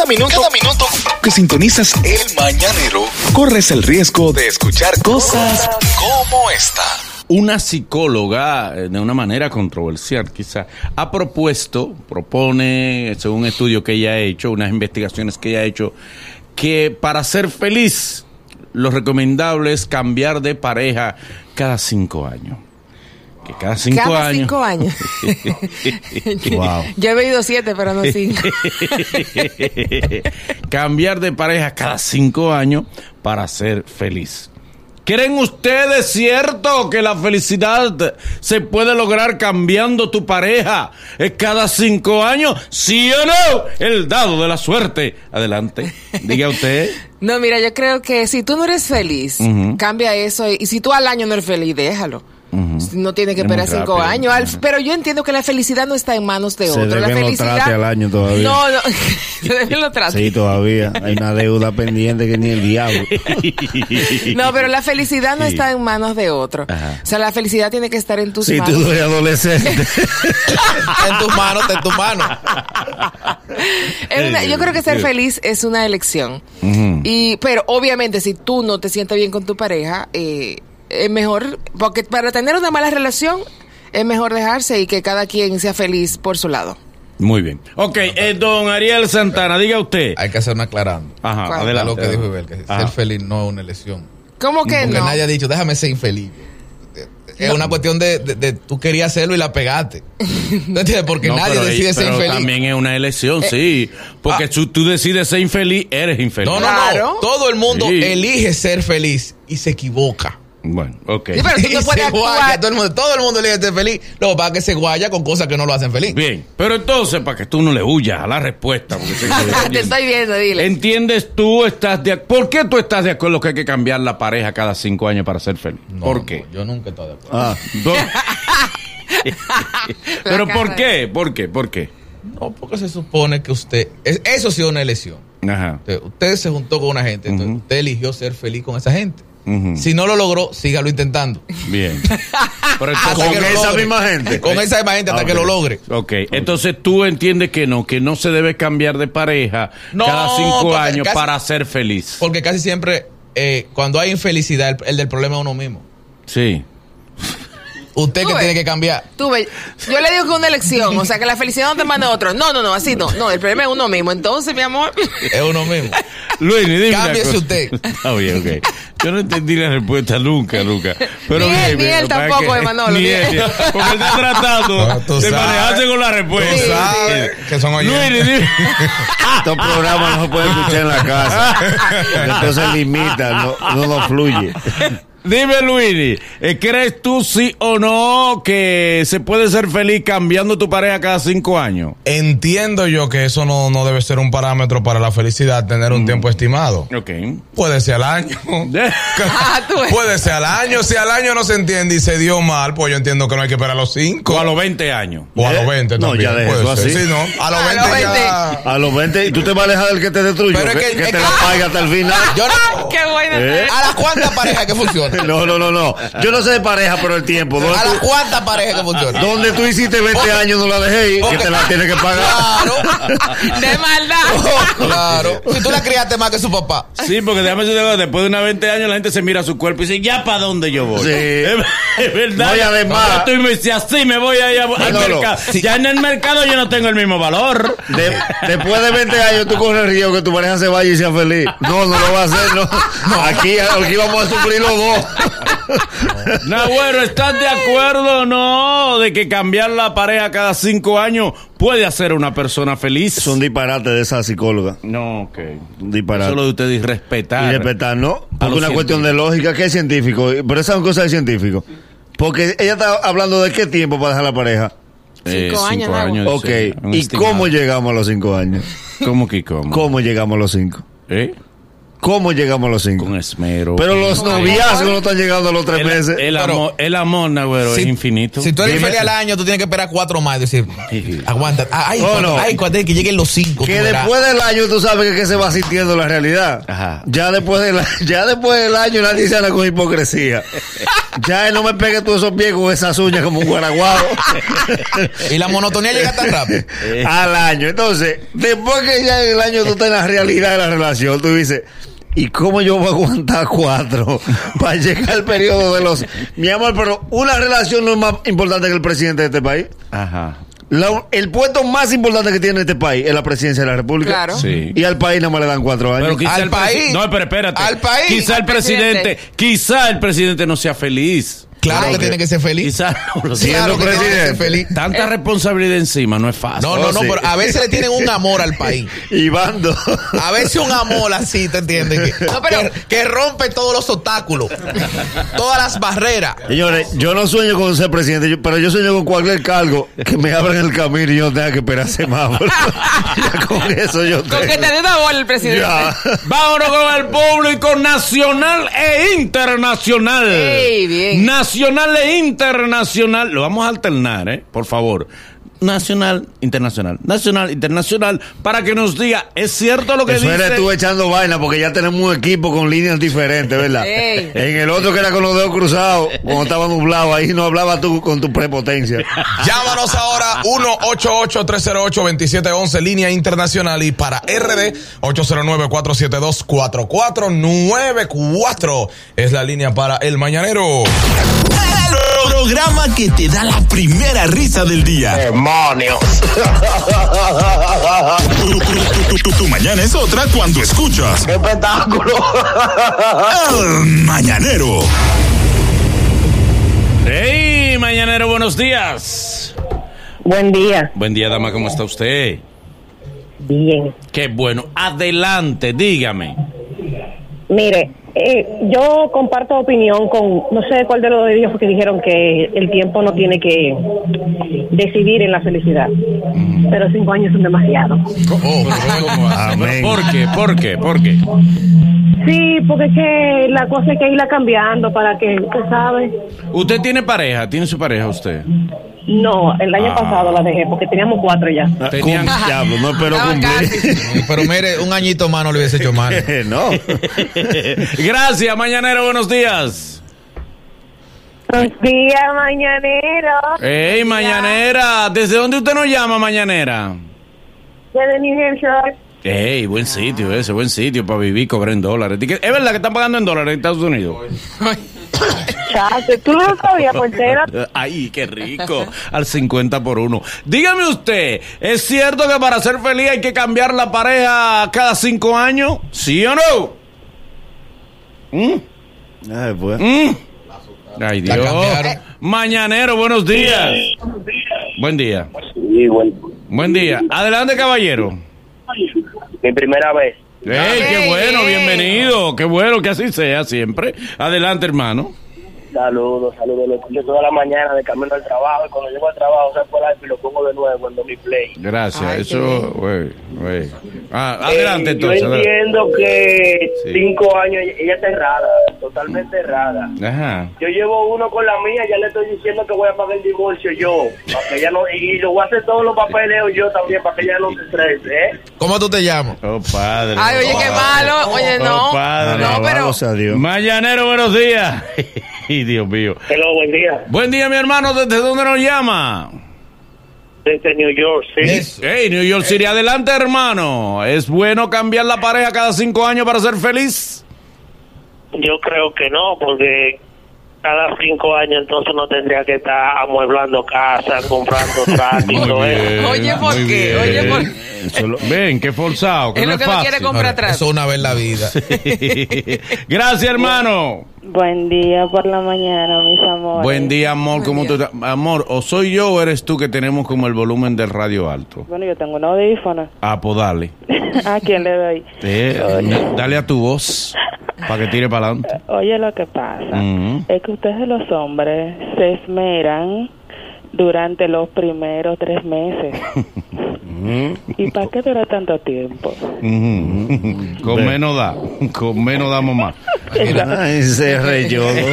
Cada minuto, cada minuto que sintonizas el mañanero, corres el riesgo de escuchar cosas como esta. Una psicóloga, eh, de una manera controversial quizá, ha propuesto, propone, según un estudio que ella ha hecho, unas investigaciones que ella ha hecho, que para ser feliz lo recomendable es cambiar de pareja cada cinco años. Que cada cinco Cada años. cinco años. Wow. Yo he bebido siete, pero no cinco. Cambiar de pareja cada cinco años para ser feliz. ¿Creen ustedes cierto que la felicidad se puede lograr cambiando tu pareja cada cinco años? ¿Sí o no? El dado de la suerte. Adelante. Diga usted. No, mira, yo creo que si tú no eres feliz, cambia eso. Y si tú al año no eres feliz, déjalo. No tiene que Es esperar cinco rápido. años. Pero yo entiendo que la felicidad no está en manos de otro. La deben felicidad. al año todavía. No, no. Se deben los trates. Sí, todavía. Hay una deuda pendiente que ni el diablo. No, pero la felicidad no Sí. está en manos de otro. Ajá. O sea, la felicidad tiene que estar en tus Si manos. tú eres adolescente. Está en tus manos, está en tus manos. Yo creo que ser feliz es una elección. Y, pero obviamente si tú no te sientes bien con tu pareja, eh, es mejor, porque para tener una mala relación es mejor dejarse y que cada quien sea feliz por su lado. Muy bien. Ok, eh, don Ariel Santana, diga usted. Hay que hacer una aclarando. Ajá, ¿Cuál? adelante. lo que dijo Ibel, que ser feliz no es una elección. ¿Cómo que Porque no? nadie ha dicho, déjame ser infeliz. Es una cuestión de, de- de tú querías hacerlo y la pegaste. ¿No entiendes? Porque No, nadie pero, decide ser pero infeliz. también es una elección, sí. Porque ah. si tú decides ser infeliz, eres infeliz. No, no, Claro. no. Todo el mundo Sí. elige ser feliz y se equivoca. Bueno, ok. Sí, pero tú no puedes guaya, todo, el mundo, todo el mundo elige ser feliz. Pasa es que se guaya con cosas que no lo hacen feliz. Bien, pero entonces, para que tú no le huyas a la respuesta. porque Te estoy viendo, dile. ¿Entiendes tú? Estás de, ¿Por qué tú estás de acuerdo que hay que cambiar la pareja cada cinco años para ser feliz? No, ¿Por no, qué? yo nunca estoy de acuerdo. Ah, ¿Pero por qué? ¿Por qué? ¿Por qué? No, porque se supone que usted. es- eso sí es una elección. Ajá. Usted, usted se juntó con una gente, entonces usted eligió ser feliz con esa gente. Si no lo logró, sígalo intentando. Bien. Pero entonces- ¿Con lo esa misma gente? Con esa misma gente hasta Ah, que lo logre. Ok, entonces tú entiendes que no, que no se debe cambiar de pareja No, cada cinco porque años casi- para ser feliz. Porque casi siempre, eh, cuando hay infelicidad, el, el del problema es uno mismo. Sí. Usted que ves. tiene que cambiar. Tú ves, yo le digo que es una elección, o sea, que la felicidad no te manda a otro. No, no, no, así no. No, el problema es uno mismo. Entonces, mi amor, Es uno mismo. Luis, dime una Cámbiese cosa. usted. Está bien, ok. Yo no entendí la respuesta nunca, nunca. Pero Ni él, bien, ni él tampoco, Emanuel, Ni él, porque está tratando tú de sabes. manejarse con la respuesta. ¿Sabes? Que son Luis, oyentes. dime. estos programas no se pueden escuchar en la casa. Entonces limita, no, no, no fluye. Dime, Luis, eh, ¿crees tú sí o no que se puede ser feliz cambiando tu pareja cada cinco años? Entiendo yo que eso no, no debe ser un parámetro para la felicidad, tener un tiempo estimado. Ok. Puede ser al año. Ah. Puede ser al año. Si al año no se entiende y se dio mal, pues yo entiendo que no hay que esperar a los cinco. O a los 20 años. O a los ¿Eh? 20 No, también. ya puede eso ser. así. Sí, no. A los A 20 los 20. ya. A los 20, y tú te vas a alejar del que te destruyó, Pero es que, que- te que- la paga hasta el final. Yo no- qué buena. ¿Eh? ¿A las cuantas parejas que funciona? No, no, no, no. Yo no sé de pareja, pero el tiempo. ¿Dónde ¿A las cuantas parejas que funciona? dónde tú hiciste 20 Porque- años no la dejé ir, que te la tienes que pagar? Claro. De maldad. claro. Si tú la criaste más que su papá. Sí, porque déjame decirte después de unos 20 años la gente se mira a su cuerpo y dice, ¿ya para dónde yo voy? Sí. Es, es verdad. No, y además- tú me dices, así me voy a ir a- al no, no. mercado. Ya en el mercado yo no tengo el mismo valor. De- después de 20 años tú corres el riesgo que tu pareja se vaya y sea feliz. No, no lo va a hacer, no. Aquí, aquí vamos a sufrir los dos. No, bueno, ¿estás de acuerdo o no de que cambiar la pareja cada cinco años puede hacer a una persona feliz? Son disparates de esa psicóloga. No, ok. Un disparate. Solo de usted irrespetar. Y respetar, ¿no? Porque una cuestión de lógica, que es científico. Pero esa es una cosa de científico. Porque ella está hablando de qué tiempo para dejar la pareja. Eh, Cinco años. Ok. un ¿Y estimado. cómo llegamos a los cinco años? ¿Cómo que cómo? ¿Cómo llegamos a los cinco? ¿Eh? ¿Cómo llegamos a los cinco? Con esmero. Pero los noviazgos no están llegando a los tres el, meses. el Pero- amor, el amor, Nagüero, es infinito. Si tú eres Dime. feliz al año, tú tienes que esperar cuatro más y decir, aguanta. Ah, Ay, Oh, cuando, no. ay, cuando que lleguen los cinco. que verás. después del año tú sabes que, que se va sintiendo la realidad. Ajá. Ya después del ya después del año nadie se anda con hipocresía. ya no me pegues tú esos pies con esas uñas como un guaraguado. Y la monotonía llega tan rápido. al año. Entonces, después que ya en el año tú estás en la realidad de la relación, tú dices, ¿y cómo yo voy a aguantar cuatro para llegar al periodo de los... Mi amor, pero una relación no es más importante que el presidente de este país. Ajá. La- el puesto más importante que tiene este país es la presidencia de la República. Claro. Sí. Y al país nada más le dan cuatro años. Pero quizá Al país. No, pero espérate. Al país. Quizá el presidente, quizá el presidente no sea feliz. Claro que que- tiene que ser feliz. Quizá no Claro que tiene que ser presidente. feliz. Tanta responsabilidad encima no es fácil. No, no, Oh, no, sí. pero a veces le tienen un amor al país. Y bando. A veces un amor así, ¿te entiendes? Que, No, pero- que, que rompe todos los obstáculos, todas las barreras. Señores, yo no sueño con ser presidente, yo- pero yo sueño con cualquier cargo que me abran el camino y yo no tenga que esperar semáforo. ya con eso yo Con que tengo. te dé una bola el presidente. Ya. Vámonos con el público nacional e internacional. Bien. Nacional e internacional. Lo vamos a alternar, ¿eh? Por favor. Nacional, internacional. Nacional, internacional. Para que nos diga, ¿es cierto lo que Eso dice? eres tú echando vaina porque ya tenemos un equipo con líneas diferentes, ¿verdad? Ey. En el otro que era con los dedos cruzados, cuando estaba nublado, ahí no hablaba tú con tu prepotencia. Llámanos ahora 1-888-308-2711, línea internacional. Y para RD, 809-472-4494 es la línea para el mañanero. El programa que te da la primera risa del día. ¡Demonios! Tu, tu- tu- tu- tu mañana es otra cuando escuchas ¡Qué espectáculo! El Mañanero. ¡Hey, mañanero, buenos días! Buen día. Buen día, dama, ¿cómo está usted? Bien. Qué bueno. Adelante, dígame. Mire, eh, yo comparto opinión con, no sé cuál de los de ellos que dijeron que el tiempo no tiene que decidir en la felicidad. Pero cinco años son demasiado. Oh. ¿Por qué? ¿Por qué? ¿Por qué? Sí, porque es que la cosa hay que irla cambiando para que, usted sabe. ¿Usted tiene pareja? ¿Tiene su pareja usted? No, el año Ah. pasado la dejé porque teníamos cuatro ya. Tenían- Cum- Diablo, no espero Estaba cumplir. Pero mire, un añito más no le hubiese hecho mal. no. Gracias, mañanero, buenos días. Buenos días, mañanero. Hey, mañanera, ¿desde dónde usted nos llama, mañanera? Desde New Hampshire. Hey, buen sitio ese, buen sitio para vivir, cobrar en dólares. ¿Es verdad que están pagando en dólares en Estados Unidos? Chacho, tú no lo sabías, portera. Ay, qué rico. Al 50 por uno. Dígame usted, ¿es cierto que para ser feliz hay que cambiar la pareja cada cinco años? ¿Sí o no? ¿Mm? Ay, pues. ¿Mm? Ay, Dios. Mañanero, buenos días. Buen día. Sí, bueno. Buen día. Adelante, caballero. Mi primera vez. Ey, qué bueno, bienvenido. Qué bueno que así sea siempre. Adelante, hermano. Saludos, saludos. Lo escucho toda la mañana de camino al trabajo. Y cuando llego al trabajo, saco el iPhone y lo pongo de nuevo en mi play. Gracias. Ay, Eso, güey, güey. Ah, adelante Eh, entonces. Yo adelante. entiendo que Sí. cinco años, ella está errada, totalmente errada. Ajá. Yo llevo uno con la mía, ya le estoy diciendo que voy a pagar el divorcio yo, para que ella no, y lo voy a hacer todos los papeleos yo también, para que ella no se estrese, ¿eh? ¿Cómo tú te llamas? Oh, padre. Ay, oye, qué malo. Oye, Oh, no. padre. No, pero. Dios. Mañanero, buenos días. Ay, Dios mío. Hello, buen día. Buen día, mi hermano. ¿Desde dónde nos llama? Desde New York, sí. Eso. Hey, New York City. Adelante, hermano. ¿Es bueno cambiar la pareja cada cinco años para ser feliz? Yo creo que no, porque cada cinco años entonces no tendría que estar amueblando casa, comprando trato y todo eso. Oye, ¿por qué? bien. Oye, ¿por Eso lo- Ven, qué forzado. Que Es no lo que no fácil. quiere comprar atrás. Eso una vez en la vida. Gracias, hermano. Buen día por la mañana, mis amores. Buen día, amor. ¿Cómo tú estás? Amor, o soy yo o eres tú que tenemos como el volumen del radio alto. Bueno, yo tengo un audífono. Ah, pues dale. ¿A quién le doy? Eh, dale a tu voz para que tire para adelante. Oye, lo que pasa Ujú. es que ustedes los hombres se esmeran durante los primeros tres meses. ¿Y para qué dura tanto tiempo? Con menos da, con menos damos más. Ay, se reyó. Es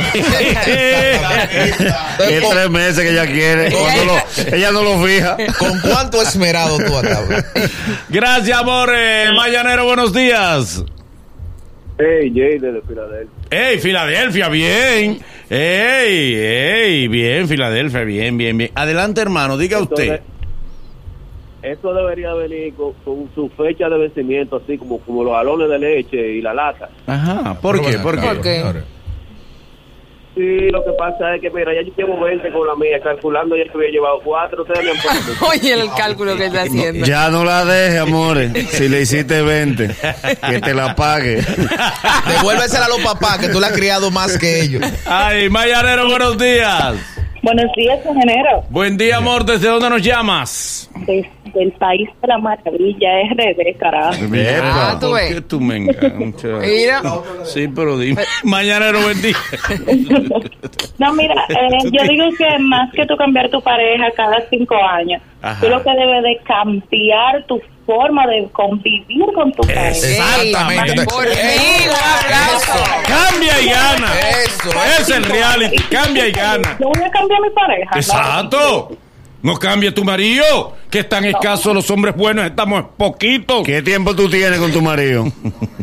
tres meses que ella quiere. Lo- ella no lo fija. ¿Con cuánto esmerado tú acabas? Gracias, amores. Mañanero, buenos días. Hey, Jay, desde Filadelfia. Ey, Filadelfia, bien. Ey, ey, bien, Filadelfia, bien, bien, bien. Adelante, hermano, diga usted. Esto debería venir con, con su fecha de vencimiento, así como, como los galones de leche y la lata. Ajá, ¿por qué? ¿Por qué? ¿Por qué? Sí, lo que pasa es que, mira, ya yo llevo 20 con la mía, calculando ya que había llevado 4, ustedes me han puesto. Oye, el cálculo que está haciendo. Ya no la deje, amores. Si le hiciste 20, que te la pague. Devuélvesela a los papás, que tú la has criado más que ellos. Ay, Mayanero, buenos días. Buenos días, ingeniero. Buen día, amor. ¿Desde dónde nos llamas? Desde el país de la maravilla, RD, carajo. Ah, tú ¿Por ves. qué tú me enganchas? Mira. Sí, pero dime. Mañanero, buen día. No, mira, eh, yo digo que más que tú cambiar tu pareja cada cinco años, Ajá. tú lo que debes de cambiar tu forma de convivir con tu pareja. Exactamente. Por. Cambia y gana. Eso, Es el reality. Cambia y gana. Yo voy a cambiar mi pareja. ¿no? Exacto. No cambie tu marido, que están escasos los hombres buenos, estamos poquitos. ¿Qué tiempo tú tienes con tu marido?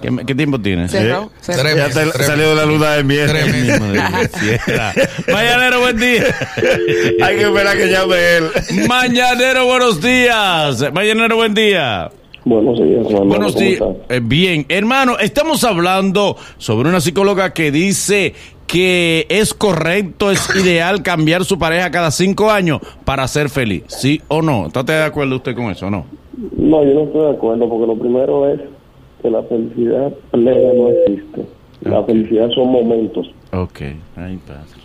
¿Qué, qué tiempo tienes? Cerró, cerró. Tres Ya meses, te tres salió de la luna de miel. Mañanero, buen día. Hay que esperar que llame él. Mañanero, buenos días. Mañanero, buen día. Buenos días, hermano. Buenos ¿Cómo días. Eh, bien, hermano, estamos hablando sobre una psicóloga que dice que es correcto, es ideal cambiar su pareja cada cinco años para ser feliz. ¿Sí o no? ¿Está de acuerdo usted con eso o no? No, yo no estoy de acuerdo, porque lo primero es que la felicidad plena no existe. La felicidad son momentos. Ok, ahí pasa.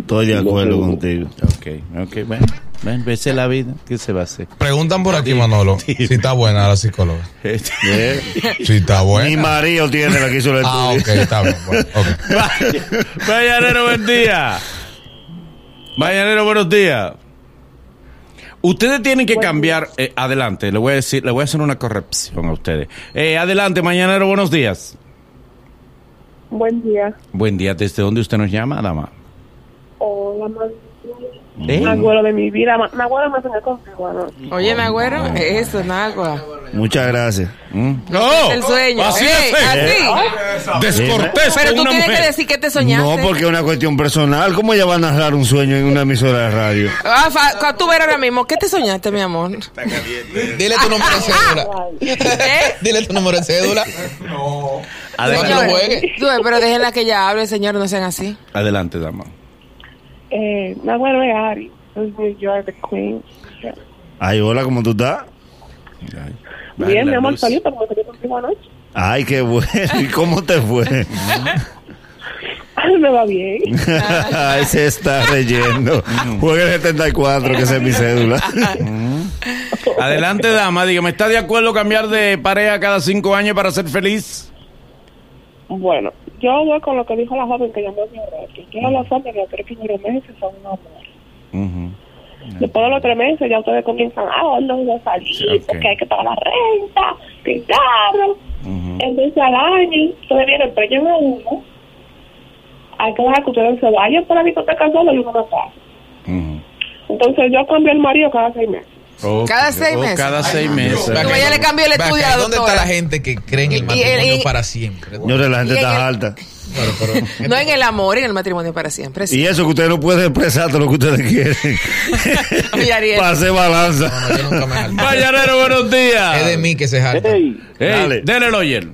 Estoy de acuerdo contigo. Ok, ok, ven, ven, vese la vida, ¿qué se va a hacer? Preguntan por aquí, Manolo, si está buena la psicóloga. ¿Eh? Si está Mi buena. marido tiene la que hizo el Ah, estudio. ok, está bien. Bueno, ok. Mañanero, buen día. Mañanero, buenos días. Ustedes tienen que cambiar. eh, adelante, le voy a decir, le voy a hacer una corrección a ustedes. Eh, adelante, mañanero, buenos días. Buen día. Buen día, ¿desde dónde usted nos llama, dama? Hola. ¿Eh? Nagüero de mi vida. Nagüero me hace contigo, ¿no? Oye, Nagüero, eso, Nagua. Muchas gracias. ¿Mm? ¡No! El sueño. Así Ey, es. así. Descortés Pero tú una tienes mujer. que decir que te soñaste. No, porque es una cuestión personal. ¿Cómo ella va a narrar un sueño en una emisora de radio? Ah, fa- tú ver ahora mismo, ¿qué te soñaste, mi amor? Dile tu número de cédula. ¿Eh? Dile tu número de cédula. Adelante, juegue. Tú, pero déjenla que ella hable, señor, no sean así. adelante dama. Eh, es Ari. Es New York, the Queen. Ay, hola, ¿cómo tú estás? Ay, Bien, mi amor, luz. salí porque salí contigo anoche. Ay, qué bueno. ¿Y cómo te fue? Me va bien. Ay, se está reyendo. Juega el 74, que esa es mi cédula. Adelante, dama, dígame, ¿está de acuerdo cambiar de pareja cada cinco años para ser feliz? Bueno, yo voy con lo que dijo la joven que llamó a mi radio. Yo los hombres los tres primeros meses son un amor. Después de los tres meses ya ustedes comienzan, ah, ¿dónde voy a salir? Sí. Porque hay que pagar la renta, que carro. Entonces al año, ustedes vienen, preñan a uno. Hay que dejar que ustedes se vayan para la discoteca solo y uno no pasa. Ujú. Entonces yo cambio el marido cada seis meses. Cada seis oh, meses. Cada seis meses. Ve acá, ella le cambió el acá, estudio a la ¿Dónde está la gente que cree en Y- el y- matrimonio y- para siempre? Señores, la gente Y en está el- alta. Claro, pero- No en el amor, en el matrimonio para siempre. Sí. Y eso que ustedes no pueden expresar todo lo que ustedes quieren. Hacer balanza. No, yo. Mañanero, buenos días. Es de mí que se jalta. Hey, Ey, Dale. dele el oyer.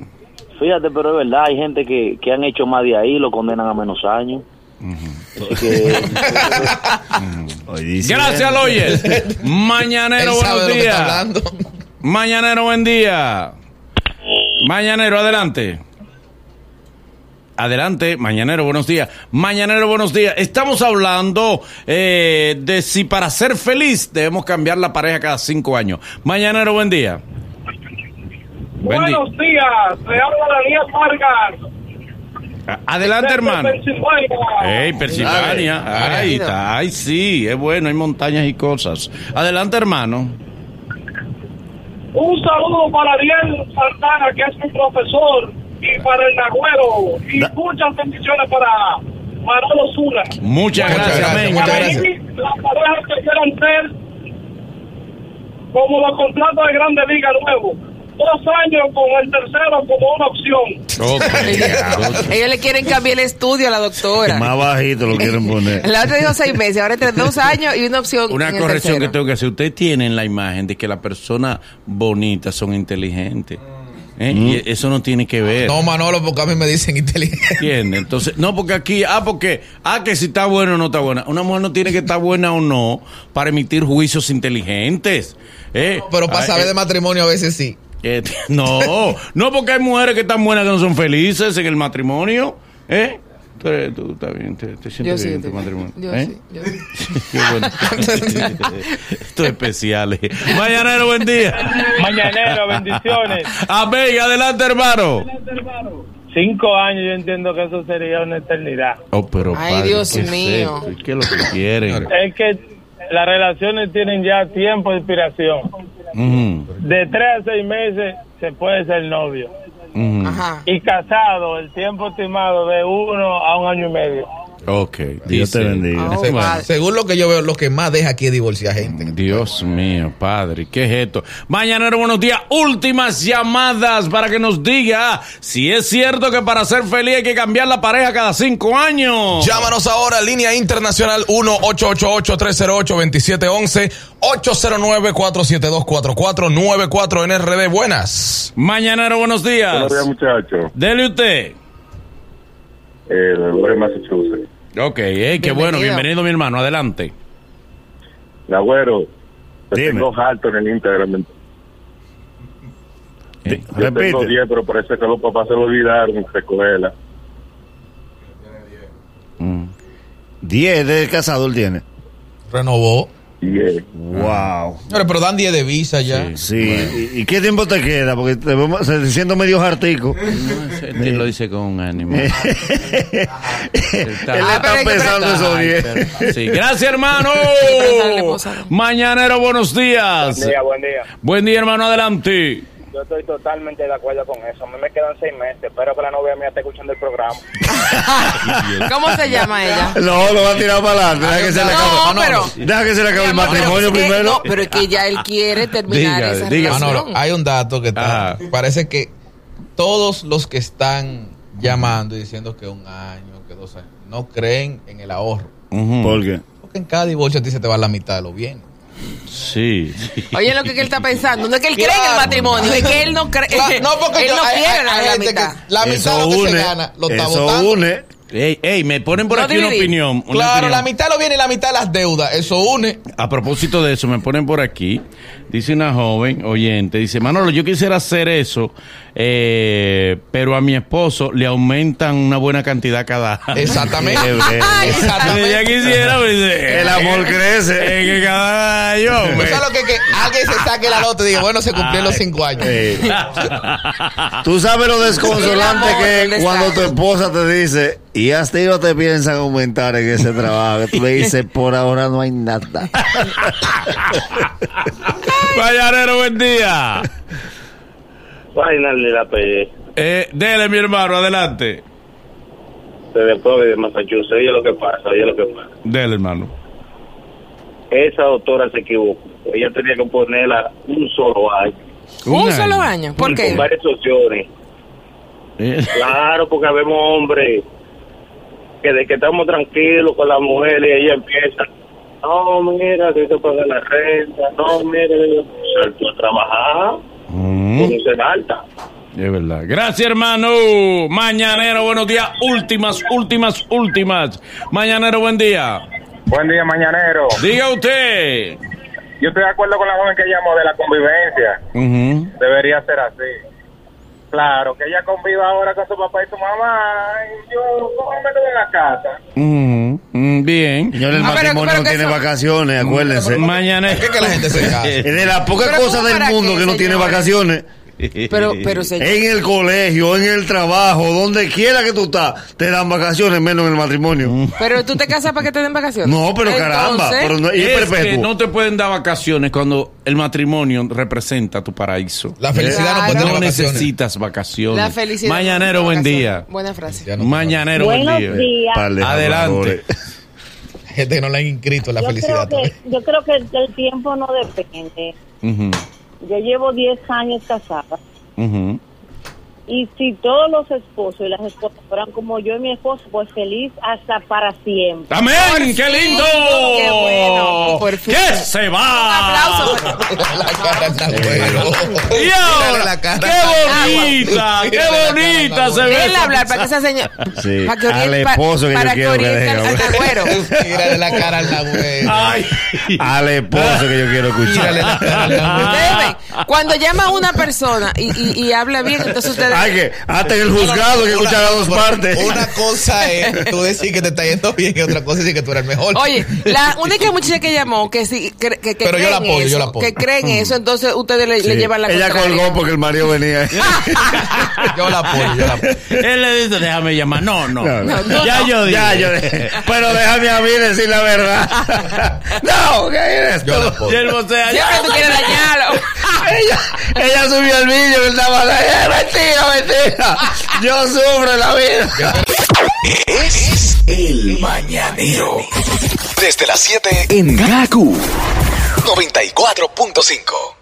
fíjate, pero es verdad, hay gente que, que han hecho más de ahí, lo condenan a menos años. Que, Hoy dice- Gracias, Loyer. Mañanero, Él sabe buenos de lo que está días. hablando. Mañanero, buen día. Mañanero, adelante. Adelante, Mañanero, buenos días. Mañanero, buenos días. Estamos hablando eh, de si para ser feliz debemos cambiar la pareja cada cinco años. Mañanero, buen día. Buen día. días, le habla Daniel Vargas. Adelante, hermano. Ey, Pensilvania. Ahí está. Ay, sí, es bueno, hay montañas y cosas. Adelante, hermano. Un saludo para Ariel Santana, que es mi profesor, y para el Nagüero, y muchas bendiciones para Manolo Zula. Muchas gracias, gracias, amén. muchas Para gracias. mí, las parejas que quieran ser como los contratos de Grande Liga Nuevo. Dos años con el tercero como una opción. Ellos le quieren cambiar el estudio a la doctora. Más bajito lo quieren poner. La otra dijo seis meses, ahora tiene dos años y una opción. Una en el corrección que tengo que hacer. Usted tiene la imagen de que las personas bonitas son inteligentes. ¿eh? Y eso no tiene que ver. No, Manolo, porque a mí me dicen inteligente. ¿Entiende? Entonces, no, porque aquí, ah, porque, ah, que si está buena o no está buena. Una mujer no tiene que estar buena o no para emitir juicios inteligentes. ¿eh? Pero para Ah, saber eh, de matrimonio a veces sí. Eh, no, no, porque hay mujeres que están buenas que no son felices en el matrimonio. ¿Eh? Tú, eres- tú estás bien, te, te Yo sientes sí, bien en tu matrimonio. yo ¿eh? sí, yo sí. Qué bueno. Esto es especial. eh. Mañanero, buen día. Mañanero, bendiciones. Amén, adelante, hermano. Cinco años, yo entiendo que eso sería una eternidad. Oh, pero Ay, padre, Dios ¿qué es mío. esto? ¿Qué es lo que quieren? Es que las relaciones tienen ya tiempo de inspiración. De tres a seis meses se puede ser novio. Ajá. Y casado, el tiempo estimado de uno a un año y medio. Ok, Dios te bendiga. Oh, Bueno. padre. Según lo que yo veo, lo que más deja aquí es divorciar gente. Dios mío, padre, ¿qué es esto? Mañanero, buenos días. Últimas llamadas para que nos diga si es cierto que para ser feliz hay que cambiar la pareja cada cinco años. Llámanos ahora, línea internacional 1-888-308-2711, 809-472-4494 en RD. Buenas. Mañanero, buenos días. Buenos días, muchachos. Dele usted. Eh, de Massachusetts. Ok, eh, qué bueno, Bienvenido. bienvenido mi hermano, adelante. Nagüero, te Dime. tengo alto en el Instagram. Eh, Yo tengo Repite. 10, pero parece que los papás se lo olvidaron recogerla. mm. 10 de casado él tiene. Renovó. 10. Wow. Señores, pero dan 10 de visa ya. Sí. ¿Y, y qué tiempo te queda? Porque te vemos, se siento medio hartico. Él lo dice con un ánimo. Él Ah, pero está que pensando 10. pero- sí. Gracias, hermano. Mañanero, buenos días. buen día. Buen día, hermano, adelante. Yo estoy totalmente de acuerdo con eso. A mí me quedan seis meses. Espero que la novia mía esté escuchando el programa. ¿Cómo se llama ella? No, lo va a tirar para adelante. Deja que se le acabe. No, pero. Deja que se le acabe el matrimonio pero es que- primero. no, pero es que ya él quiere terminar Diga, esa diga. relación. Manolo, hay un dato que está. Parece que todos los que están llamando y diciendo que un año, que dos años, no creen en el ahorro. Ujú. ¿Por qué? Porque en cada divorcio a ti se te va la mitad de los bienes. Sí, sí. Oye, lo que, él está pensando, no es que él cree en el matrimonio, es que él no cree, Claro, no, porque él yo- no hay- quiere hay- la, hay la mitad. que la mitad Eso de lo que une. se gana lo está Eso votando. une. Ey, ey, me ponen por No aquí una opinión. una Claro, opinión. la mitad lo viene y la mitad las deudas. Eso une. A propósito de eso, me ponen por aquí. Dice una joven oyente, dice, Manolo, yo quisiera hacer eso, eh, pero a mi esposo le aumentan una buena cantidad cada año. Exactamente. Exactamente. ya quisiera, pues, dice, El amor crece. eh, que cada año, ¿Tú hombre. sabes lo que, que alguien se saque la nota y diga, bueno, se cumplieron los cinco años? Eh, Tú sabes lo desconsolante que ¿dónde es cuando tu esposa te dice, y hasta ellos te piensan aumentar en ese trabajo. Tú le dices, por ahora no hay nada. Mañanero, buen día. Vaina de la pegué. Eh, dele, mi hermano, adelante. Desde Florida, de Massachusetts. Oye lo que pasa, oye lo que pasa. Dele, hermano. Esa doctora se equivocó. Ella tenía que ponerla un solo año. Un solo año, ¿por qué? Con varias opciones. Eh, Claro, porque vemos hombres que de que estamos tranquilos con la mujer y ella empieza. No, mira, que que pagar la renta. No, mira, salto a trabajar mm, con ser alta. es verdad. Gracias, hermano. Mañanero, buenos días. Últimas, últimas, últimas. Mañanero, buen día. Buen día, mañanero. Diga usted. Yo estoy de acuerdo con la joven que llamó de la convivencia. Debería ser así. Claro, que ella conviva ahora con su papá y su mamá. Y yo, ¿cómo me quedo en la casa? Mm, Bien. Señores, el Ah, matrimonio pero no tiene eso- vacaciones, acuérdense. Mañanero. Es que la gente se casa. Es de las pocas cosas ¿cómo del mundo qué, que no tiene vacaciones. Pero, pero señor. En el colegio, en el trabajo, donde quiera que tú estás, te dan vacaciones, menos en el matrimonio. Pero tú te casas para que te den vacaciones. No, pero caramba, pero no- y es que perpetuo. no te pueden dar vacaciones cuando el matrimonio representa tu paraíso. La felicidad Claro. no puede No vacaciones. necesitas vacaciones. La felicidad. Mañanero, buen día. Buena frase. No- Mañanero, buen Buenos día. de Adelante. Gente que no le han inscrito en la Yo felicidad. creo, que, yo creo que del tiempo no depende. Ujú, Yo llevo 10 años casada. ujú. Y si todos los esposos y las esposas fueran como yo y mi esposo, pues feliz hasta para siempre. ¡Amén! ¡Qué lindo! Qué bueno, por fin. ¡Que se va! Un aplauso. la cara está bueno. ¡Y ahora! la cara. ¡Qué bonita! ¡Qué la bonita se ve! Déjenle esa hablar para que esa señora. Sí, para que al esposo que yo para quiero que deje. Mírale la cara al. ¡Ay! Al esposo que yo quiero escuchar. la cara al nagüero. Ustedes ven, cuando llama a una persona y, y, y habla bien, entonces ustedes. Hay que, hasta en el juzgado que Una- escuchar a dos partes. Una cosa es tú decir que te está yendo bien y otra cosa es decir que tú eres el mejor. Oye, la única muchacha que llamó que sí, que, que, que Pero yo creen la apoyo, yo eso, la apoyo. que creen eso, entonces ustedes le, llevan la Ella contraria. colgó porque el marido venía. Yo la apoyo, yo la apoyo. Él le dice, déjame llamar. No, no. No, no. No, ya no. yo dije. Ya, yo, pero déjame a mí decir la verdad. No, ¿qué eres Yo la? Y apoyo. él vocea, Siempre ya. tú quieres dañarlo. Ella, ella subió el vídeo que estaba ahí. "Eh, Mentira, mentira. Yo sufro la vida. Es el mañanero. Desde las 7 en Gaku 94.5.